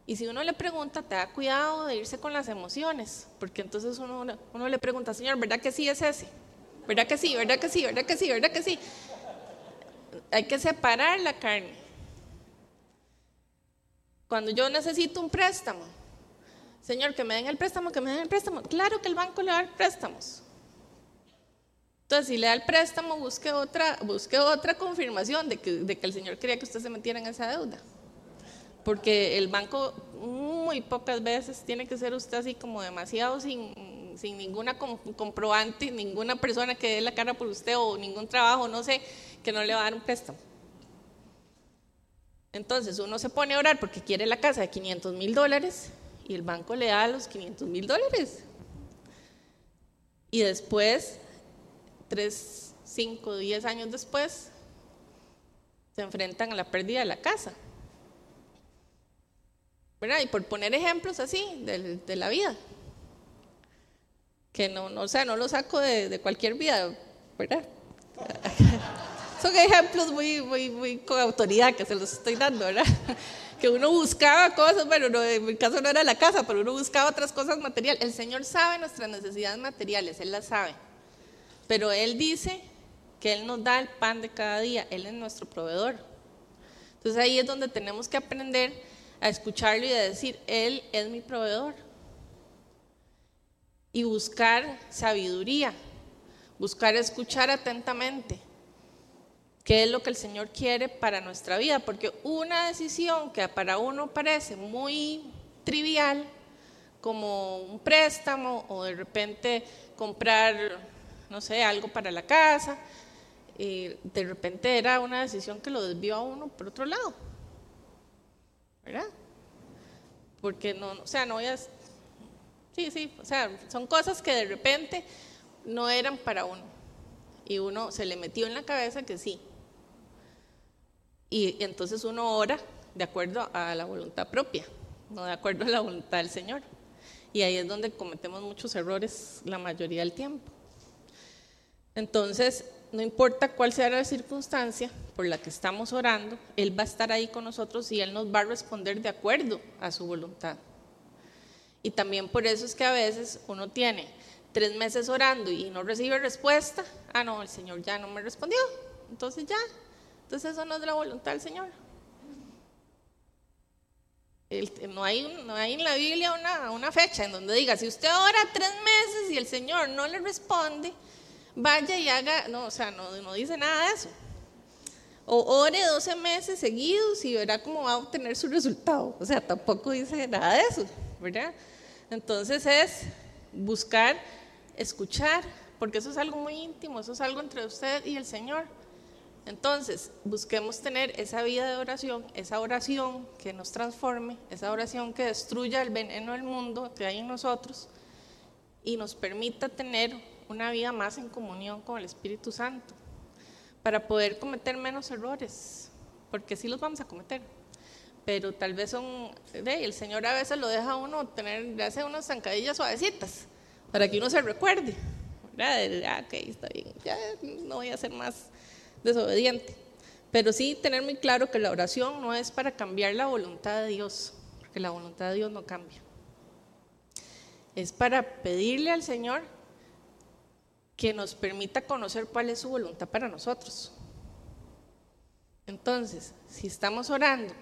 Y si uno le pregunta, te da cuidado de irse con las emociones, porque entonces uno, uno le pregunta, Señor, ¿verdad que sí es ese? ¿Verdad que sí? ¿Verdad que sí? ¿Verdad que sí? ¿Verdad que sí? Hay que separar la carne. Cuando yo necesito un préstamo, Señor, que me den el préstamo, que me den el préstamo. Claro que el banco le va a dar préstamos. Entonces, si le da el préstamo, busque otra, busque otra confirmación de que, el Señor quería que usted se metiera en esa deuda. Porque el banco muy pocas veces tiene que ser usted así como demasiado sin, sin ninguna comprobante, ninguna persona que dé la cara por usted o ningún trabajo, no sé, que no le va a dar un préstamo. Entonces uno se pone a orar porque quiere la casa de 500 mil dólares y el banco le da los 500 mil dólares. Y después tres, cinco, diez años después, se enfrentan a la pérdida de la casa. ¿Verdad? Y por poner ejemplos así de, la vida, que no, o sea, no lo saco de, cualquier vida, ¿verdad? Son ejemplos muy, muy, muy con autoridad que se los estoy dando, ¿verdad? Que uno buscaba cosas, bueno, no, en mi caso no era la casa, pero uno buscaba otras cosas materiales. El Señor sabe nuestras necesidades materiales, Él las sabe. Pero Él dice que Él nos da el pan de cada día, Él es nuestro proveedor. Entonces ahí es donde tenemos que aprender a escucharlo y a decir, Él es mi proveedor. Y buscar sabiduría, buscar escuchar atentamente qué es lo que el Señor quiere para nuestra vida, porque una decisión que para uno parece muy trivial, como un préstamo o de repente comprar no sé, algo para la casa. Y de repente era una decisión que lo desvió a uno por otro lado. ¿Verdad? Porque no, o sea, no voy a... Sí, sí, o sea, son cosas que de repente no eran para uno. Y uno se le metió en la cabeza que sí. Y, y entonces uno ora de acuerdo a la voluntad propia, no de acuerdo a la voluntad del Señor. Y ahí es donde cometemos muchos errores la mayoría del tiempo. Entonces, no importa cuál sea la circunstancia por la que estamos orando, Él va a estar ahí con nosotros y Él nos va a responder de acuerdo a su voluntad. Y también por eso es que a veces uno tiene tres meses orando y no recibe respuesta. Ah, no, el Señor ya no me respondió. Entonces ya, entonces eso no es la voluntad del Señor. no, hay, no hay en la Biblia una, una fecha en donde diga, si usted ora tres meses y el Señor no le responde, vaya y haga, no, o sea, no, no dice nada de eso. O ore 12 meses seguidos y verá cómo va a obtener su resultado. O sea, tampoco dice nada de eso, ¿verdad? Entonces es buscar, escuchar, porque eso es algo muy íntimo, eso es algo entre usted y el Señor. Entonces, busquemos tener esa vida de oración, esa oración que nos transforme, esa oración que destruya el veneno del mundo que hay en nosotros y nos permita tener una vida más en comunión con el Espíritu Santo, para poder cometer menos errores, porque sí los vamos a cometer, pero tal vez son, el Señor a veces lo deja a uno tener, le hace unas zancadillas suavecitas, para que uno se recuerde, Ah, ok, está bien, ya no voy a ser más desobediente. Pero sí tener muy claro que la oración no es para cambiar la voluntad de Dios, porque la voluntad de Dios no cambia. Es para pedirle al Señor que nos permita conocer cuál es su voluntad para nosotros. Entonces, si estamos orando,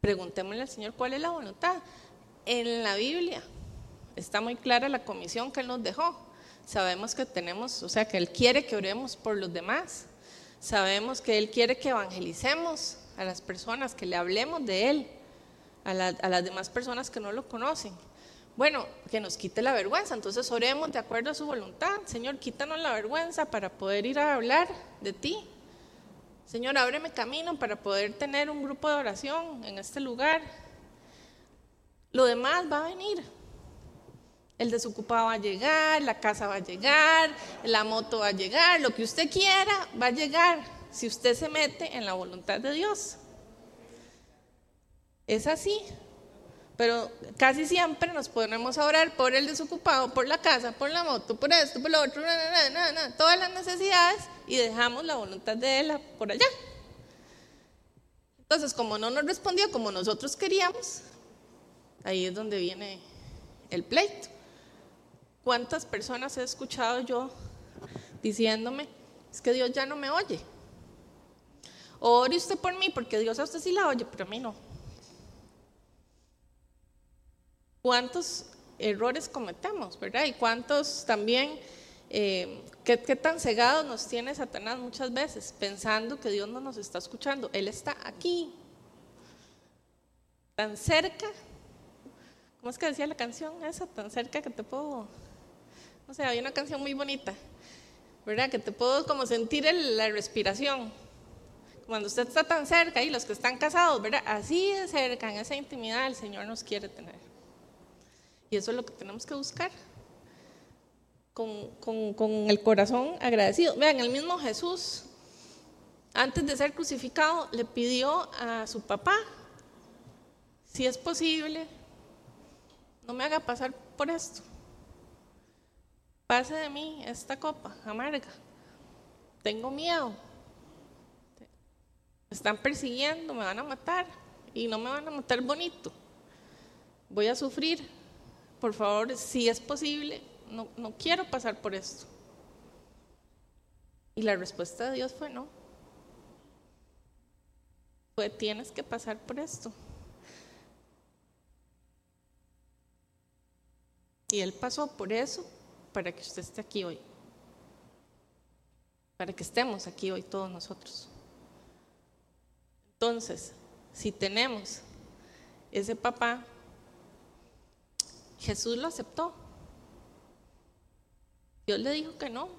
preguntémosle al Señor cuál es la voluntad. En la Biblia está muy clara la comisión que Él nos dejó. Sabemos que tenemos, o sea, que Él quiere que oremos por los demás. Sabemos que Él quiere que evangelicemos a las personas, que le hablemos de Él, a, las demás personas que no lo conocen. Bueno, que nos quite la vergüenza, entonces oremos de acuerdo a su voluntad. Señor, quítanos la vergüenza para poder ir a hablar de ti. Señor, ábreme camino para poder tener un grupo de oración en este lugar. Lo demás va a venir. El desocupado va a llegar, la casa va a llegar, la moto va a llegar, lo que usted quiera va a llegar si usted se mete en la voluntad de Dios. Es así. Pero casi siempre nos ponemos a orar por el desocupado, por la casa, por la moto, por esto, por lo otro, todas las necesidades y dejamos la voluntad de Él por allá. Entonces, como no nos respondió como nosotros queríamos, ahí es donde viene el pleito. ¿Cuántas personas he escuchado yo diciéndome, es que Dios ya no me oye? ore usted por mí, porque Dios a usted sí la oye, pero a mí no. ¿Cuántos errores cometemos, verdad? Y cuántos también, eh, ¿qué, ¿qué, tan cegados nos tiene Satanás muchas veces, pensando que Dios no nos está escuchando. Él está aquí, tan cerca. ¿Cómo es que decía la canción esa? Tan cerca que te puedo o sea, hay una canción muy bonita, ¿verdad? Que te puedo como sentir la respiración. Cuando usted está tan cerca y los que están casados, ¿verdad? Así de cerca, en esa intimidad, el Señor nos quiere tener. Y eso es lo que tenemos que buscar. Con, con el corazón agradecido. Vean, el mismo Jesús, antes de ser crucificado, le pidió a su papá, si es posible, no me haga pasar por esto pase de mí esta copa amarga. Tengo miedo. Me están persiguiendo, me van a matar y no me van a matar bonito. Voy a sufrir. Por favor, si es posible, no, no quiero pasar por esto. Y la respuesta de Dios fue no. Tienes que pasar por esto. Y él pasó por eso para que usted esté aquí hoy, para que estemos aquí hoy todos nosotros. Entonces, si tenemos ese papá, Jesús lo aceptó. Dios le dijo que no.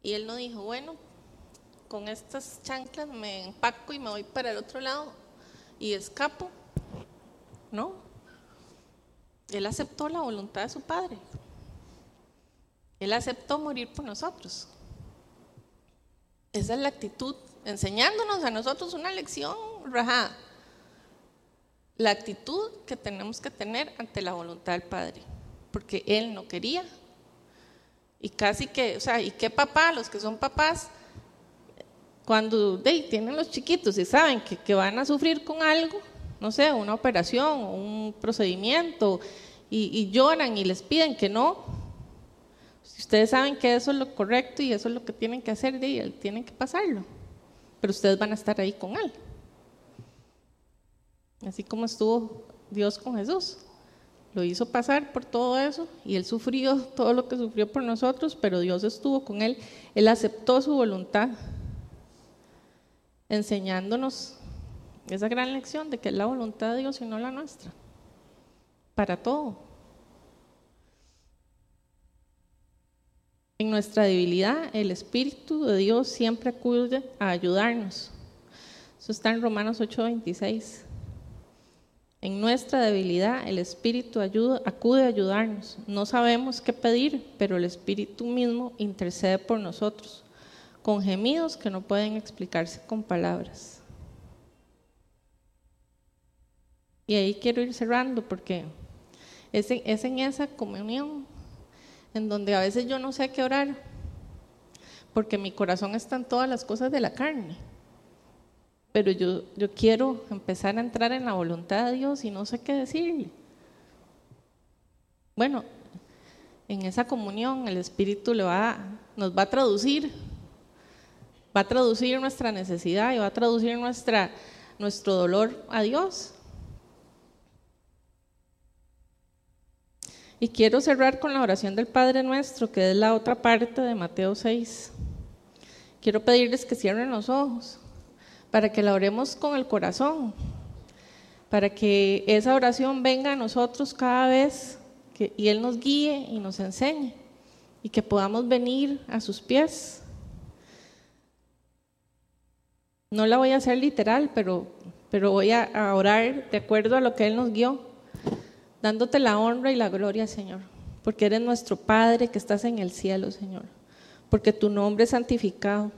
Y él no dijo, bueno, con estas chanclas me empaco y me voy para el otro lado y escapo. No. Él aceptó la voluntad de su padre. Él aceptó morir por nosotros. Esa es la actitud, enseñándonos a nosotros una lección rajada. La actitud que tenemos que tener ante la voluntad del Padre, porque Él no quería. Y casi que, o sea, ¿y qué papá? Los que son papás, cuando tienen los chiquitos y saben que, que, van a sufrir con algo, no sé, una operación un procedimiento, y lloran y les piden que no, si ustedes saben que eso es lo correcto y eso es lo que tienen que hacer, tienen que pasarlo. Pero ustedes van a estar ahí con él. así como estuvo Dios con Jesús. Lo hizo pasar por todo eso y él sufrió todo lo que sufrió por nosotros, pero Dios estuvo con él. Él aceptó su voluntad, enseñándonos esa gran lección de que es la voluntad de Dios y no la nuestra, para todo. En nuestra debilidad, el Espíritu de Dios siempre acude a ayudarnos. Eso está en Romanos 8:26. En nuestra debilidad, el Espíritu acude a ayudarnos. No sabemos qué pedir, pero el Espíritu mismo intercede por nosotros, con gemidos que no pueden explicarse con palabras. Y ahí quiero ir cerrando porque es en esa comunión en donde a veces yo no sé qué orar, porque mi corazón está en todas las cosas de la carne. Pero yo, yo quiero empezar a entrar en la voluntad de Dios y no sé qué decirle. Bueno, en esa comunión el Espíritu le va, nos va a traducir, va a traducir nuestra necesidad y va a traducir nuestra, nuestro dolor a Dios. Y quiero cerrar con la oración del Padre Nuestro, que es la otra parte de Mateo 6. Quiero pedirles que cierren los ojos para que la oremos con el corazón, para que esa oración venga a nosotros cada vez y Él nos guíe y nos enseñe y que podamos venir a sus pies. No la voy a hacer literal, pero, pero voy a orar de acuerdo a lo que Él nos guió dándote la honra y la gloria, Señor, porque eres nuestro Padre que estás en el cielo, Señor, porque tu nombre es santificado,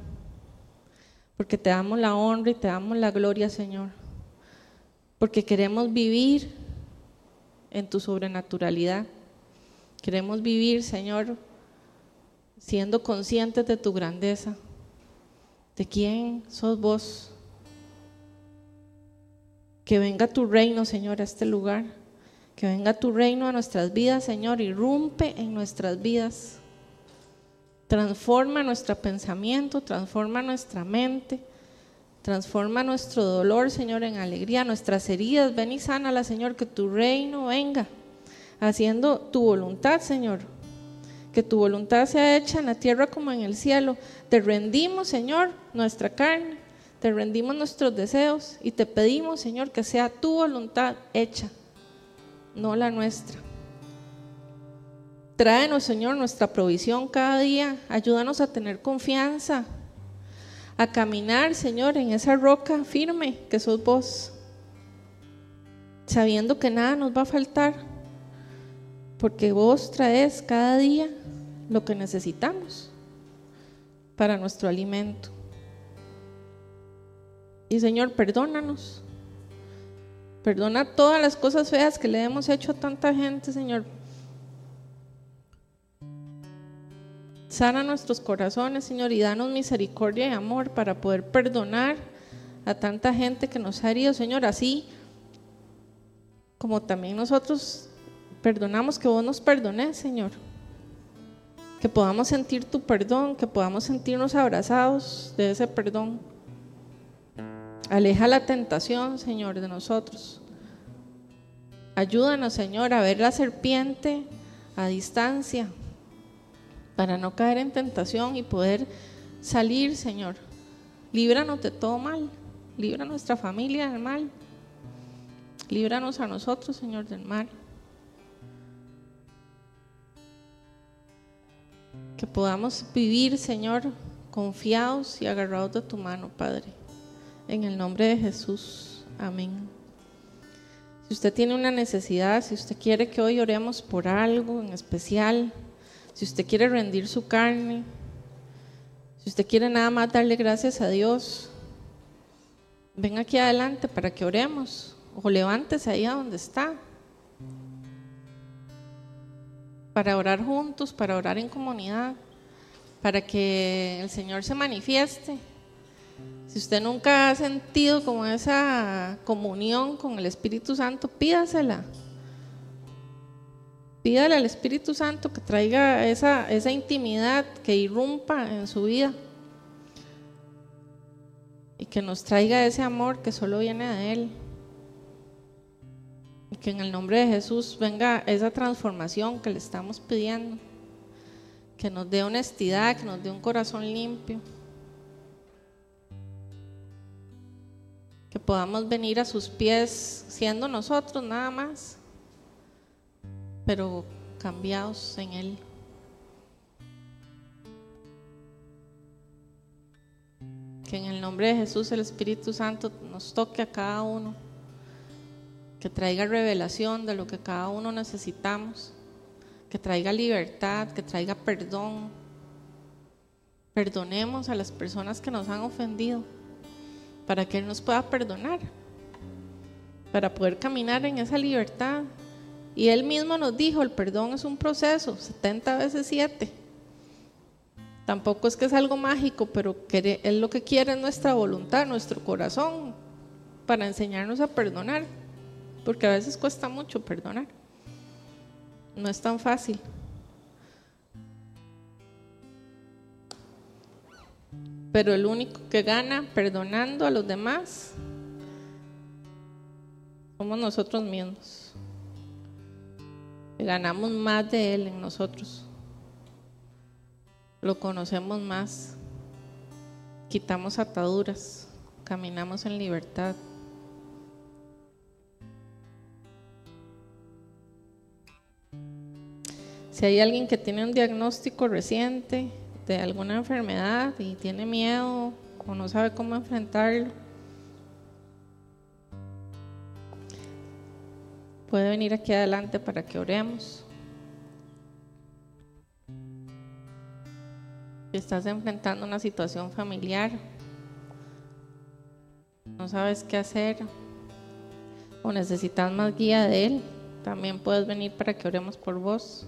porque te damos la honra y te damos la gloria, Señor, porque queremos vivir en tu sobrenaturalidad, queremos vivir, Señor, siendo conscientes de tu grandeza, de quién sos vos. Que venga tu reino, Señor, a este lugar que venga tu reino a nuestras vidas, Señor, irrumpe en nuestras vidas. Transforma nuestro pensamiento, transforma nuestra mente, transforma nuestro dolor, Señor, en alegría, nuestras heridas. Ven y sánala, Señor, que tu reino venga, haciendo tu voluntad, Señor. Que tu voluntad sea hecha en la tierra como en el cielo. Te rendimos, Señor, nuestra carne, te rendimos nuestros deseos y te pedimos, Señor, que sea tu voluntad hecha no la nuestra. Tráenos, Señor, nuestra provisión cada día. Ayúdanos a tener confianza, a caminar, Señor, en esa roca firme que sos vos, sabiendo que nada nos va a faltar, porque vos traes cada día lo que necesitamos para nuestro alimento. Y Señor, perdónanos Perdona todas las cosas feas que le hemos hecho a tanta gente, Señor. Sana nuestros corazones, Señor, y danos misericordia y amor para poder perdonar a tanta gente que nos ha herido, Señor, así como también nosotros perdonamos que vos nos perdones, Señor. Que podamos sentir tu perdón, que podamos sentirnos abrazados de ese perdón. Aleja la tentación, Señor, de nosotros. Ayúdanos, Señor, a ver la serpiente a distancia para no caer en tentación y poder salir, Señor. Líbranos de todo mal. Libra a nuestra familia del mal. Líbranos a nosotros, Señor, del mal. Que podamos vivir, Señor, confiados y agarrados de tu mano, Padre. En el nombre de Jesús. Amén. Si usted tiene una necesidad, si usted quiere que hoy oremos por algo en especial, si usted quiere rendir su carne, si usted quiere nada más darle gracias a Dios, ven aquí adelante para que oremos o levántese ahí a donde está. Para orar juntos, para orar en comunidad, para que el Señor se manifieste si usted nunca ha sentido como esa comunión con el Espíritu Santo, pídasela. Pídale al Espíritu Santo que traiga esa, esa intimidad, que irrumpa en su vida y que nos traiga ese amor que solo viene de Él. que en el nombre de Jesús venga esa transformación que le estamos pidiendo, que nos dé honestidad, que nos dé un corazón limpio, podamos venir a sus pies siendo nosotros nada más, pero cambiados en Él. Que en el nombre de Jesús el Espíritu Santo nos toque a cada uno, que traiga revelación de lo que cada uno necesitamos, que traiga libertad, que traiga perdón. Perdonemos a las personas que nos han ofendido para que Él nos pueda perdonar, para poder caminar en esa libertad. Y Él mismo nos dijo, el perdón es un proceso, 70 veces 7. Tampoco es que es algo mágico, pero Él lo que quiere es nuestra voluntad, nuestro corazón, para enseñarnos a perdonar, porque a veces cuesta mucho perdonar. No es tan fácil. Pero el único que gana perdonando a los demás somos nosotros mismos. Ganamos más de Él en nosotros lo conocemos más, quitamos ataduras, caminamos en libertad. Si hay alguien que tiene un diagnóstico reciente de alguna enfermedad y tiene miedo o no sabe cómo enfrentarlo, puede venir aquí adelante para que oremos. estás enfrentando una situación familiar, no sabes qué hacer o necesitas más guía de Él, también puedes venir para que oremos por vos.